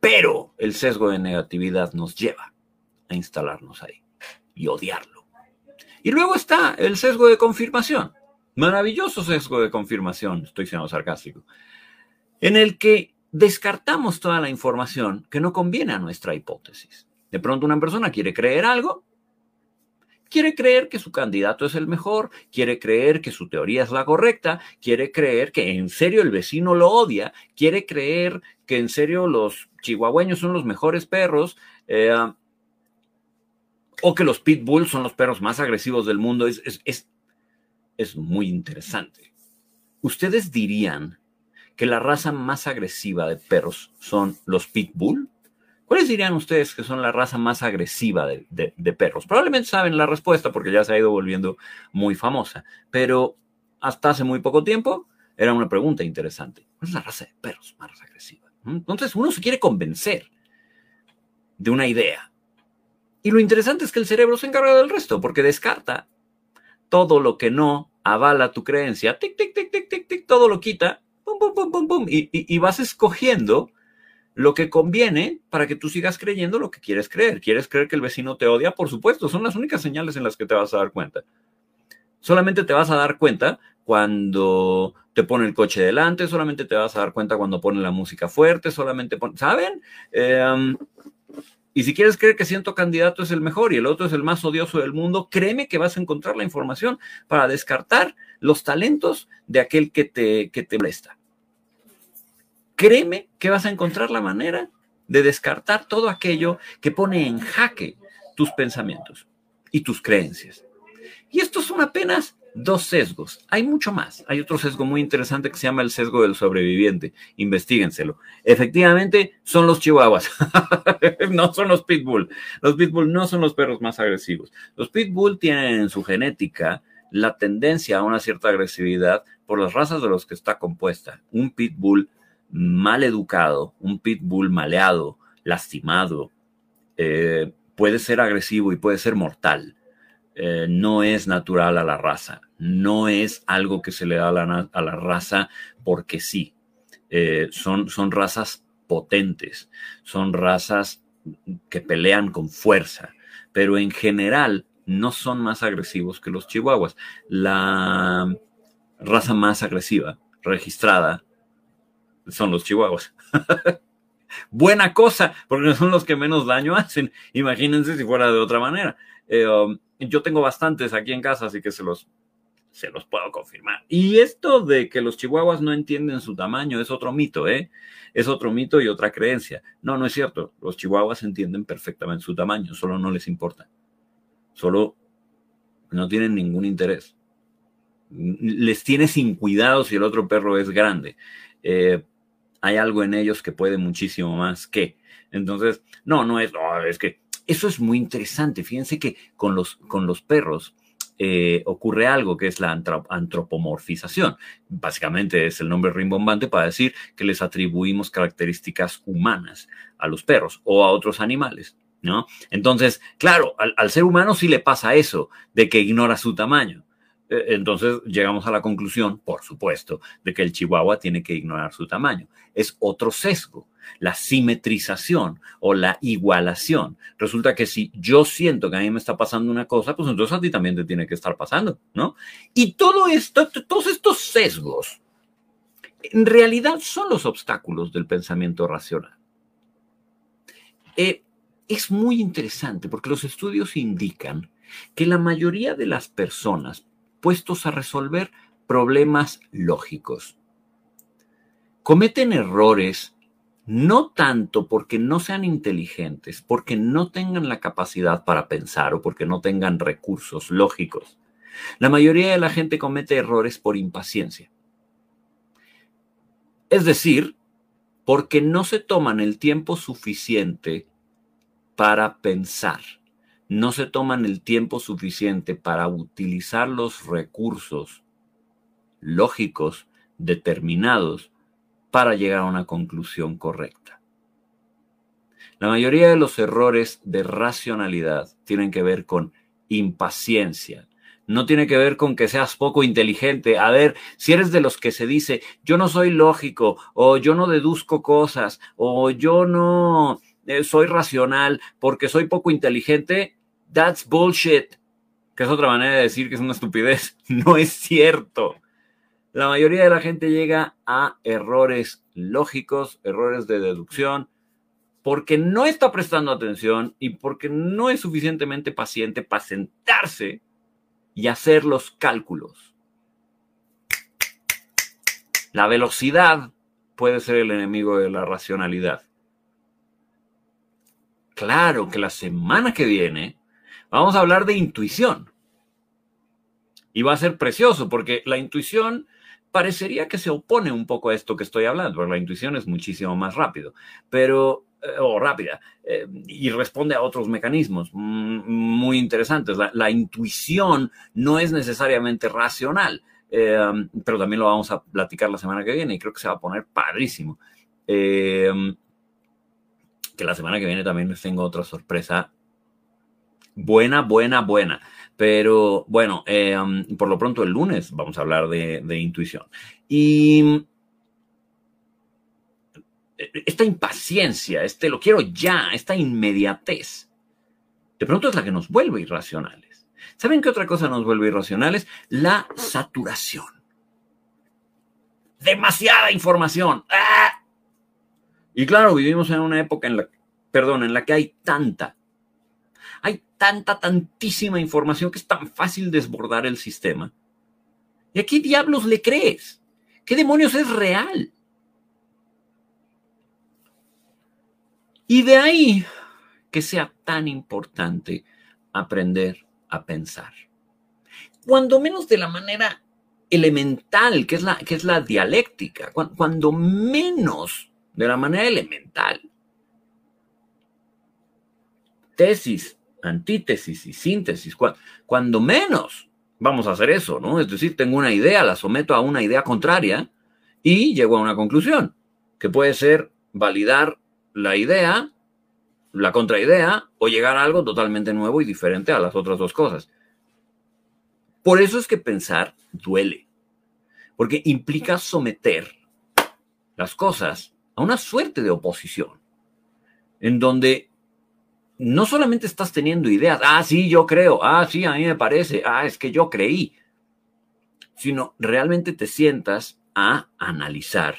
Pero el sesgo de negatividad nos lleva a instalarnos ahí y odiarlo. Y luego está el sesgo de confirmación. Maravilloso sesgo de confirmación, estoy siendo sarcástico, en el que descartamos toda la información que no conviene a nuestra hipótesis. De pronto una persona quiere creer algo, quiere creer que su candidato es el mejor, quiere creer que su teoría es la correcta, quiere creer que en serio el vecino lo odia, quiere creer que en serio los chihuahueños son los mejores perros, eh, o que los pitbull son los perros más agresivos del mundo. Es muy interesante. ¿Ustedes dirían que la raza más agresiva de perros son los pitbull? ¿Cuáles dirían ustedes que son la raza más agresiva de, perros? Probablemente saben la respuesta porque ya se ha ido volviendo muy famosa, pero hasta hace muy poco tiempo era una pregunta interesante. ¿Cuál es la raza de perros más agresiva? Entonces uno se quiere convencer de una idea. Y lo interesante es que el cerebro se encarga del resto porque descarta todo lo que no avala tu creencia. Tic, tic, tic, tic, tic, tic, todo lo quita. Pum, pum, pum, pum, pum. y vas escogiendo lo que conviene para que tú sigas creyendo lo que quieres creer. ¿Quieres creer que el vecino te odia? Por supuesto, son las únicas señales en las que te vas a dar cuenta. Solamente te vas a dar cuenta cuando te pone el coche delante, solamente te vas a dar cuenta cuando pone la música fuerte, solamente pone, ¿saben? Em, y si quieres creer que siento candidato es el mejor y el otro es el más odioso del mundo, créeme que vas a encontrar la información para descartar los talentos de aquel que te, que te molesta créeme que vas a encontrar la manera de descartar todo aquello que pone en jaque tus pensamientos y tus creencias. Y estos son apenas dos sesgos. Hay mucho más. Hay otro sesgo muy interesante que se llama el sesgo del sobreviviente. Investíguenselo. Efectivamente, son los chihuahuas. no son los pitbull. Los pitbull no son los perros más agresivos. Los pitbull tienen en su genética la tendencia a una cierta agresividad por las razas de los que está compuesta. Un pitbull mal educado, un pitbull maleado, lastimado, eh, puede ser agresivo y puede ser mortal. Eh, no es natural a la raza, no es algo que se le da a la, raza porque sí. Eh, son, son razas potentes, son razas que pelean con fuerza, pero en general no son más agresivos que los chihuahuas. La raza más agresiva registrada son los chihuahuas. Buena cosa, porque son los que menos daño hacen. Imagínense si fuera de otra manera. Eh, um, yo tengo bastantes aquí en casa, así que se los, se los puedo confirmar. Y esto de que los chihuahuas no entienden su tamaño es otro mito, ¿eh? Es otro mito y otra creencia. No, no es cierto. Los chihuahuas entienden perfectamente su tamaño, solo no les importa. Solo no tienen ningún interés. Les tiene sin cuidado si el otro perro es grande. Eh, hay algo en ellos que puede muchísimo más que. Entonces, no, no es, es que eso es muy interesante. Fíjense que con los, con los perros eh, ocurre algo que es la antropomorfización. Básicamente es el nombre rimbombante para decir que les atribuimos características humanas a los perros o a otros animales. ¿No? Entonces, claro, al, al ser humano sí le pasa eso, de que ignora su tamaño. Eh, entonces llegamos a la conclusión, por supuesto, de que el chihuahua tiene que ignorar su tamaño. Es otro sesgo, la simetrización o la igualación. Resulta que si yo siento que a mí me está pasando una cosa, pues entonces a ti también te tiene que estar pasando, ¿no? Y todos estos sesgos, en realidad son los obstáculos del pensamiento racional. Eh, es muy interesante porque los estudios indican que la mayoría de las personas puestos a resolver problemas lógicos. Cometen errores no tanto porque no sean inteligentes, porque no tengan la capacidad para pensar o porque no tengan recursos lógicos. La mayoría de la gente comete errores por impaciencia. Es decir, porque no se toman el tiempo suficiente para pensar no se toman el tiempo suficiente para utilizar los recursos lógicos determinados para llegar a una conclusión correcta. La mayoría de los errores de racionalidad tienen que ver con impaciencia. No tiene que ver con que seas poco inteligente. A ver, si eres de los que se dice, yo no soy lógico, o yo no deduzco cosas, o yo no eh, soy racional porque soy poco inteligente, That's bullshit. Que es otra manera de decir que es una estupidez. No es cierto. La mayoría de la gente llega a errores lógicos, errores de deducción, porque no está prestando atención y porque no es suficientemente paciente para sentarse y hacer los cálculos. La velocidad puede ser el enemigo de la racionalidad. Claro que la semana que viene Vamos a hablar de intuición. Y va a ser precioso porque la intuición parecería que se opone un poco a esto que estoy hablando, porque la intuición es muchísimo más rápido, pero eh, o rápida eh, y responde a otros mecanismos mm, muy interesantes. La, intuición no es necesariamente racional, eh, pero también lo vamos a platicar la semana que viene y creo que se va a poner padrísimo. Que la semana que viene también les tengo otra sorpresa buena, buena, buena. Pero bueno, eh, um, por lo pronto el lunes vamos a hablar de, intuición. Y eh, esta impaciencia, este lo quiero ya, esta inmediatez, de pronto es la que nos vuelve irracionales. ¿Saben qué otra cosa nos vuelve irracionales? La saturación. Demasiada información. ¡Ah! Y claro, vivimos en una época en la, perdón, en la que hay tanta, hay tanta, tantísima información que es tan fácil desbordar el sistema. ¿Y a qué diablos le crees? ¿Qué demonios es real? Y de ahí que sea tan importante aprender a pensar. Cuando menos de la manera elemental, que es la, que es la dialéctica, cuando menos de la manera elemental. Tesis, antítesis y síntesis, cuando menos vamos a hacer eso, ¿no? Es decir, tengo una idea, la someto a una idea contraria y llego a una conclusión, que puede ser validar la idea, la contraidea, o llegar a algo totalmente nuevo y diferente a las otras dos cosas. Por eso es que pensar duele, porque implica someter las cosas a una suerte de oposición, en donde no solamente estás teniendo ideas, ah, sí, yo creo, ah, sí, a mí me parece, ah, es que yo creí, sino realmente te sientas a analizar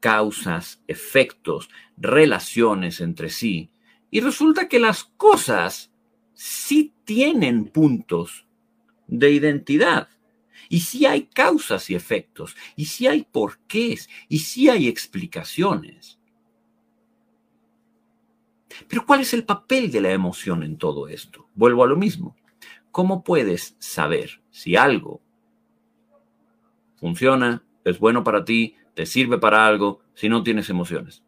causas, efectos, relaciones entre sí, y resulta que las cosas sí tienen puntos de identidad. Y sí hay causas y efectos, y sí hay porqués, y sí hay explicaciones. Pero ¿cuál es el papel de la emoción en todo esto? Vuelvo a lo mismo. ¿Cómo puedes saber si algo funciona, es bueno para ti, te sirve para algo, si no tienes emociones?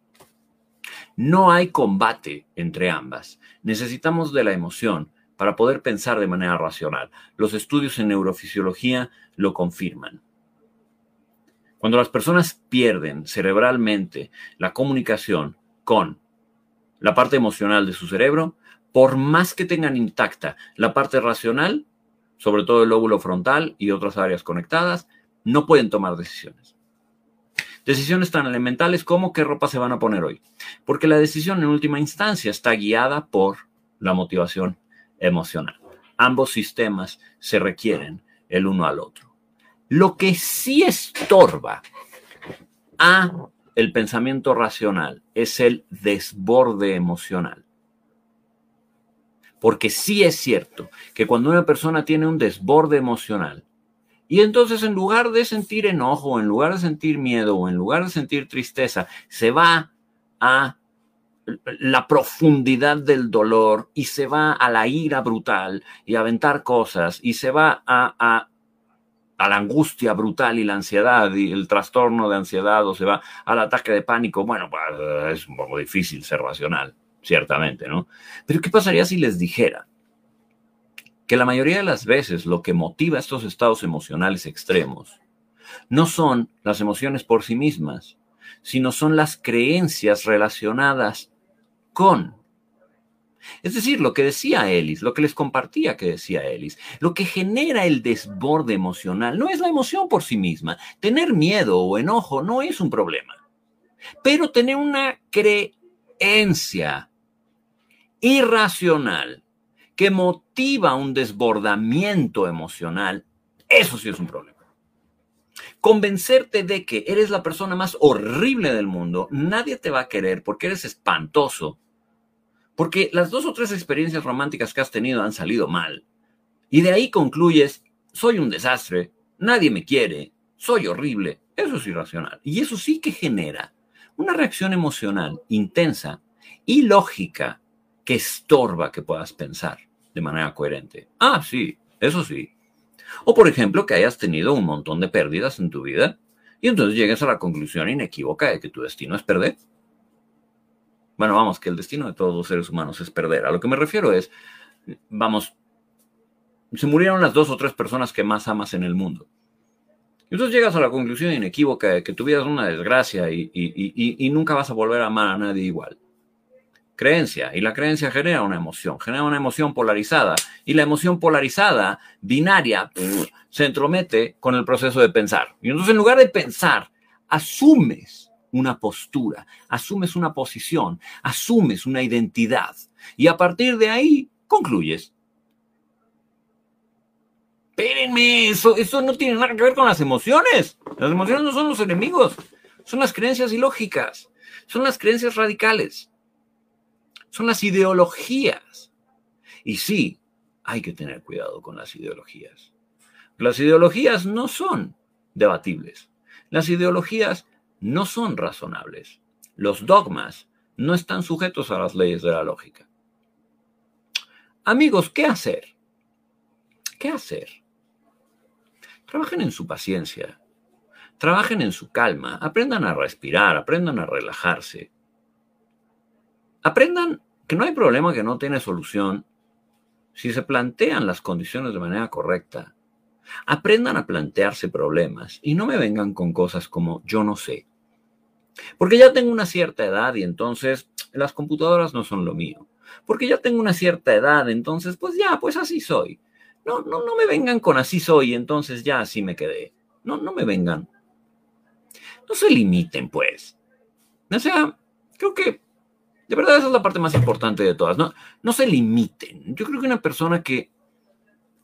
No hay combate entre ambas. Necesitamos de la emoción para poder pensar de manera racional. Los estudios en neurofisiología lo confirman. Cuando las personas pierden cerebralmente la comunicación con la parte emocional de su cerebro, por más que tengan intacta la parte racional, sobre todo el lóbulo frontal y otras áreas conectadas, no pueden tomar decisiones. Decisiones tan elementales como qué ropa se van a poner hoy. Porque la decisión en última instancia está guiada por la motivación emocional. Ambos sistemas se requieren el uno al otro. Lo que sí estorba a el pensamiento racional es el desborde emocional. Porque sí es cierto que cuando una persona tiene un desborde emocional, y entonces en lugar de sentir enojo, en lugar de sentir miedo o en lugar de sentir tristeza, se va a la profundidad del dolor y se va a la ira brutal y a aventar cosas y se va a, a la angustia brutal y la ansiedad y el trastorno de ansiedad o se va al ataque de pánico, bueno, pues, es un poco difícil ser racional, ciertamente, ¿no? Pero ¿qué pasaría si les dijera que la mayoría de las veces lo que motiva estos estados emocionales extremos no son las emociones por sí mismas, sino son las creencias relacionadas es decir, lo que decía Ellis, lo que les compartía que decía Ellis, lo que genera el desborde emocional no es la emoción por sí misma. Tener miedo o enojo no es un problema. Pero tener una creencia irracional que motiva un desbordamiento emocional, eso sí es un problema. Convencerte de que eres la persona más horrible del mundo, nadie te va a querer porque eres espantoso porque las dos o tres experiencias románticas que has tenido han salido mal. Y de ahí concluyes, soy un desastre, nadie me quiere, soy horrible. Eso es irracional. Y eso sí que genera una reacción emocional intensa y lógica que estorba que puedas pensar de manera coherente. Ah, sí, eso sí. O por ejemplo, que hayas tenido un montón de pérdidas en tu vida y entonces llegues a la conclusión inequívoca de que tu destino es perder. Bueno, vamos, que el destino de todos los seres humanos es perder. A lo que me refiero es, vamos, se murieron las dos o tres personas que más amas en el mundo. Y entonces llegas a la conclusión inequívoca de que tu vida es una desgracia y, y, nunca vas a volver a amar a nadie igual. Creencia. Y la creencia genera una emoción, genera una emoción polarizada. Y la emoción polarizada, binaria, se entromete con el proceso de pensar. Y entonces en lugar de pensar, asumes una postura, asumes una posición, asumes una identidad. Y a partir de ahí concluyes espérenme, eso, eso no tiene nada que ver con las emociones. Las emociones no son los enemigos, son las creencias ilógicas, son las creencias radicales, son las ideologías. Y sí, hay que tener cuidado con las ideologías. Las ideologías no son debatibles. Las ideologías no son razonables. Los dogmas no están sujetos a las leyes de la lógica. Amigos, ¿qué hacer? ¿Qué hacer? Trabajen en su paciencia, trabajen en su calma, aprendan a respirar, aprendan a relajarse. Aprendan que no hay problema que no tiene solución si se plantean las condiciones de manera correcta. Aprendan a plantearse problemas y no me vengan con cosas como yo no sé. Porque ya tengo una cierta edad y entonces las computadoras no son lo mío. Porque ya tengo una cierta edad, entonces pues ya, pues así soy. No, no, no me vengan con así soy, entonces ya así me quedé. No, no me vengan. No se limiten, pues. O sea, creo que de verdad esa es la parte más importante de todas. No, no se limiten. Yo creo que una persona que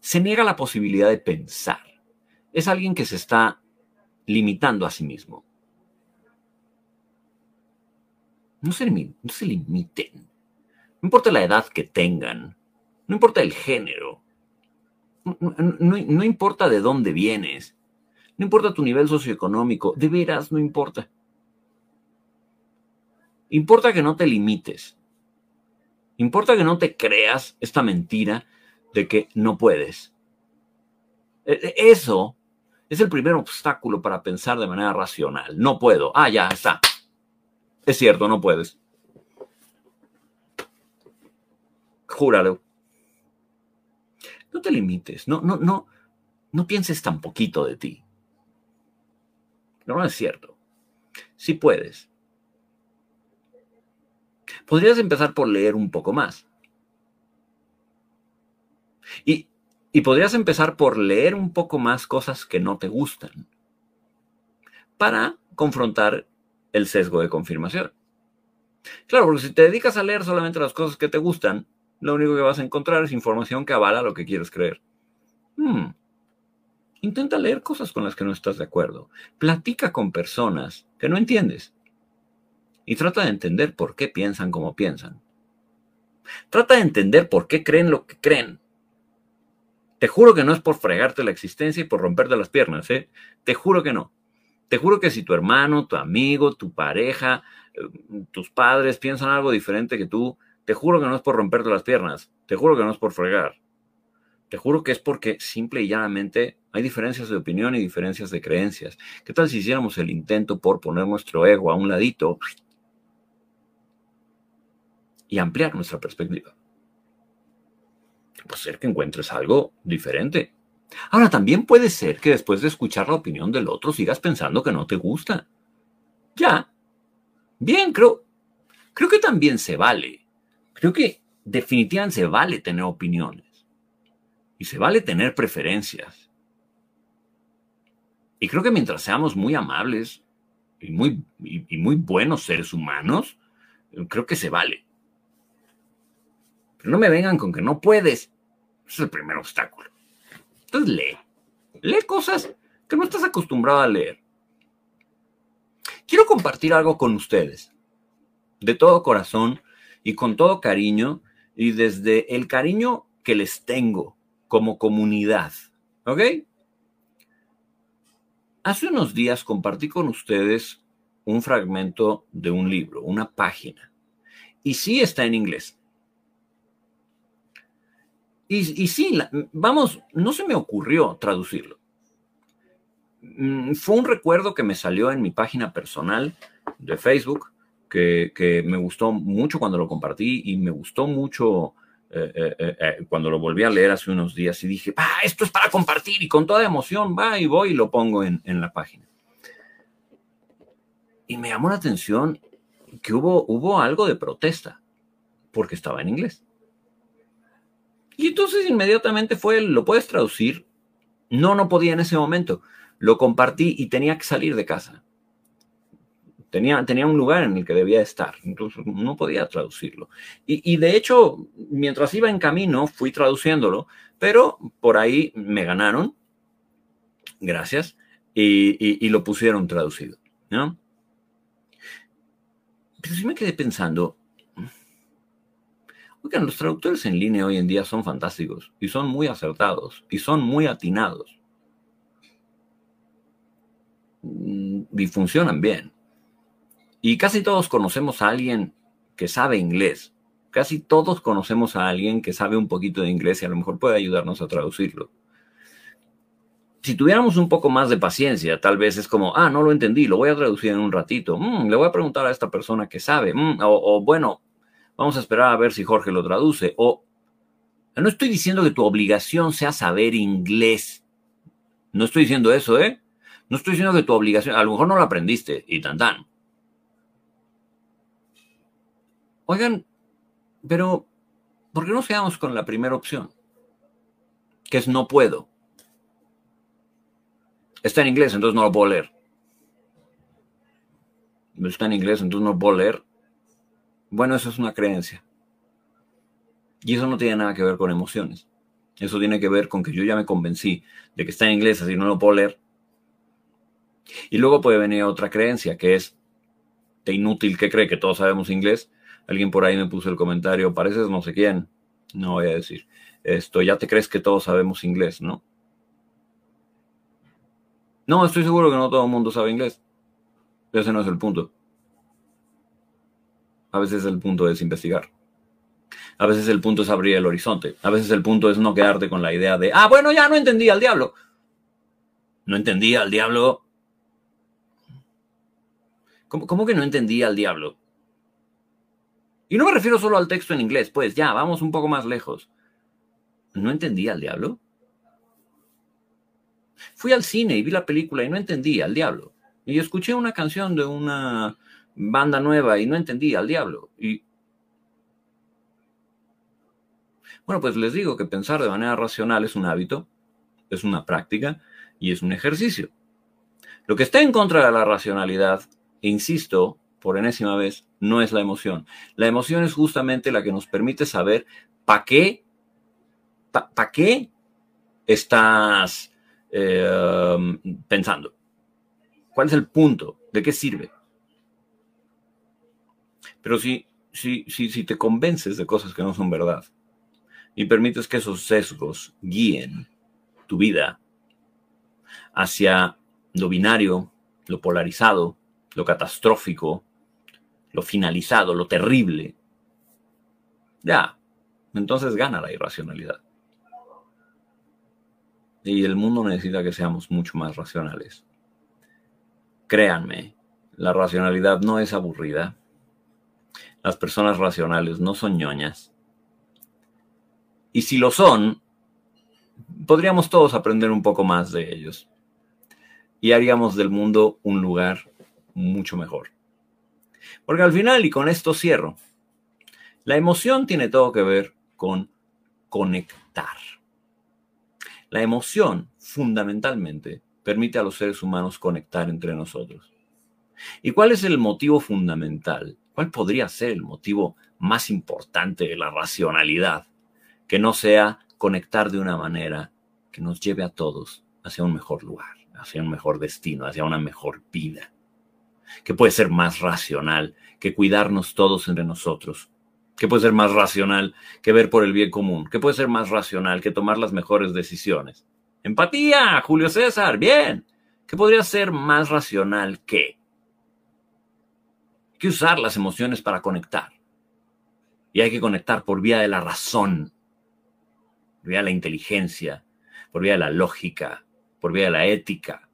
se niega la posibilidad de pensar es alguien que se está limitando a sí mismo. No se, no se limiten. No importa la edad que tengan, no importa el género, no, importa de dónde vienes, no importa tu nivel socioeconómico, de veras no importa. Importa que no te limites. Importa que no te creas esta mentira de que no puedes. E, e, eso es el primer obstáculo para pensar de manera racional. No puedo. Ah, ya está. Es cierto, no puedes. Júralo. No te limites, no, no, no, no pienses tan poquito de ti. No, no es cierto. Sí puedes. Podrías empezar por leer un poco más. Y, podrías empezar por leer un poco más cosas que no te gustan para confrontar el sesgo de confirmación. Claro, porque si te dedicas a leer solamente las cosas que te gustan, lo único que vas a encontrar es información que avala lo que quieres creer. Hmm. Intenta leer cosas con las que no estás de acuerdo. Platica con personas que no entiendes. Y trata de entender por qué piensan como piensan. Trata de entender por qué creen lo que creen. Te juro que no es por fregarte la existencia y por romperte las piernas, ¿eh? Te juro que no. Te juro que si tu hermano, tu amigo, tu pareja, eh, tus padres piensan algo diferente que tú, te juro que no es por romperte las piernas, te juro que no es por fregar. Te juro que es porque simple y llanamente hay diferencias de opinión y diferencias de creencias. ¿Qué tal si hiciéramos el intento por poner nuestro ego a un ladito y ampliar nuestra perspectiva? Puede ser que encuentres algo diferente. Ahora, también puede ser que después de escuchar la opinión del otro sigas pensando que no te gusta. Ya. Bien, creo, creo que también se vale creo que definitivamente se vale tener opiniones y se vale tener preferencias. Y creo que mientras seamos muy amables y muy, y, muy buenos seres humanos, creo que se vale. Pero no me vengan con que no puedes. Ese es el primer obstáculo. Entonces lee. Lee cosas que no estás acostumbrado a leer. Quiero compartir algo con ustedes. De todo corazón, y con todo cariño y desde el cariño que les tengo como comunidad. ¿Ok? Hace unos días compartí con ustedes un fragmento de un libro, una página. Y sí está en inglés. Y, sí, vamos, no se me ocurrió traducirlo. Mm, fue un recuerdo que me salió en mi página personal de Facebook, que, me gustó mucho cuando lo compartí y me gustó mucho eh, eh, eh, cuando lo volví a leer hace unos días y dije, ah, esto es para compartir y con toda emoción va y voy y lo pongo en, la página. Y me llamó la atención que hubo algo de protesta porque estaba en inglés. Y entonces inmediatamente fue, ¿lo puedes traducir? No, no podía en ese momento. Lo compartí y tenía que salir de casa. Tenía, tenía un lugar en el que debía estar, entonces no podía traducirlo. Y, de hecho, mientras iba en camino, fui traduciéndolo, pero por ahí me ganaron, gracias, y, y lo pusieron traducido. ¿no? Pero sí me quedé pensando, oigan, los traductores en línea hoy en día son fantásticos y son muy acertados y son muy atinados. Mm, y funcionan bien. Y casi todos conocemos a alguien que sabe inglés. Casi todos conocemos a alguien que sabe un poquito de inglés y a lo mejor puede ayudarnos a traducirlo si tuviéramos un poco más de paciencia, tal vez es como, ah, no lo entendí, lo voy a traducir en un ratito, mm, le voy a preguntar a esta persona que sabe, mm, o, bueno, vamos a esperar a ver si Jorge lo traduce, o no estoy diciendo que tu obligación sea saber inglés, no estoy diciendo eso, ¿eh? No estoy diciendo que tu obligación, a lo mejor no lo aprendiste y tan tan. Oigan, pero ¿por qué no quedamos con la primera opción? Que es no puedo. Está en inglés, entonces no lo puedo leer. Está en inglés, entonces no lo puedo leer. Bueno, eso es una creencia. Y eso no tiene nada que ver con emociones. Eso tiene que ver con que yo ya me convencí de que está en inglés, así no lo puedo leer. Y luego puede venir otra creencia, que es de inútil que cree que todos sabemos inglés. Alguien por ahí me puso el comentario, pareces no sé quién. No voy a decir. Esto, ya te crees que todos sabemos inglés, ¿no? No, estoy seguro que no todo el mundo sabe inglés. Ese no es el punto. A veces el punto es investigar. A veces el punto es abrir el horizonte. A veces el punto es no quedarte con la idea de, ah, bueno, ya no entendí al diablo. No entendía al diablo. ¿Cómo, ¿Cómo, que no entendía al diablo? Y no me refiero solo al texto en inglés, pues ya, vamos un poco más lejos. ¿No entendía al diablo? Fui al cine y vi la película y no entendía al diablo. Y escuché una canción de una banda nueva y no entendía al diablo. Y bueno, pues les digo que pensar de manera racional es un hábito, es una práctica y es un ejercicio. Lo que está en contra de la racionalidad, e insisto, por enésima vez, no es la emoción. La emoción es justamente la que nos permite saber para qué, para qué estás eh, pensando. ¿Cuál es el punto? ¿De qué sirve? Pero si, si, si, si te convences de cosas que no son verdad y permites que esos sesgos guíen tu vida hacia lo binario, lo polarizado, lo catastrófico, lo finalizado, lo terrible, ya, entonces gana la irracionalidad. Y el mundo necesita que seamos mucho más racionales. Créanme, la racionalidad no es aburrida. Las personas racionales no son ñoñas. Y si lo son, podríamos todos aprender un poco más de ellos. Y haríamos del mundo un lugar mucho mejor. Porque al final, y con esto cierro, la emoción tiene todo que ver con conectar. La emoción, fundamentalmente, permite a los seres humanos conectar entre nosotros. ¿Y cuál es el motivo fundamental? ¿Cuál podría ser el motivo más importante de la racionalidad? Que no sea conectar de una manera que nos lleve a todos hacia un mejor lugar, hacia un mejor destino, hacia una mejor vida. Que puede ser más racional que cuidarnos todos entre nosotros, ¿Qué puede ser más racional que ver por el bien común? ¿Qué puede ser más racional que tomar las mejores decisiones? Empatía, Julio César, bien. ¿Qué podría ser más racional que? Que usar las emociones para conectar. Y hay que conectar por vía de la razón. por vía de la inteligencia, por vía de la lógica, por vía de la ética.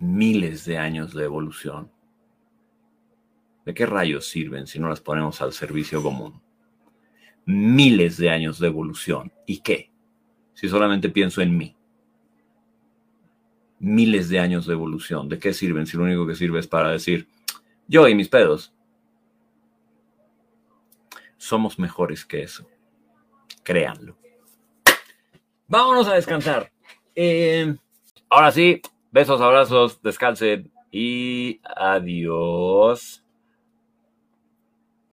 Miles de años de evolución. ¿De qué rayos sirven si no las ponemos al servicio común? Miles de años de evolución. ¿Y qué? Si solamente pienso en mí. Miles de años de evolución. ¿De qué sirven si lo único que sirve es para decir, yo y mis pedos? Somos mejores que eso. Créanlo. Vámonos a descansar. Eh, ahora sí, besos, abrazos, descansen y adiós.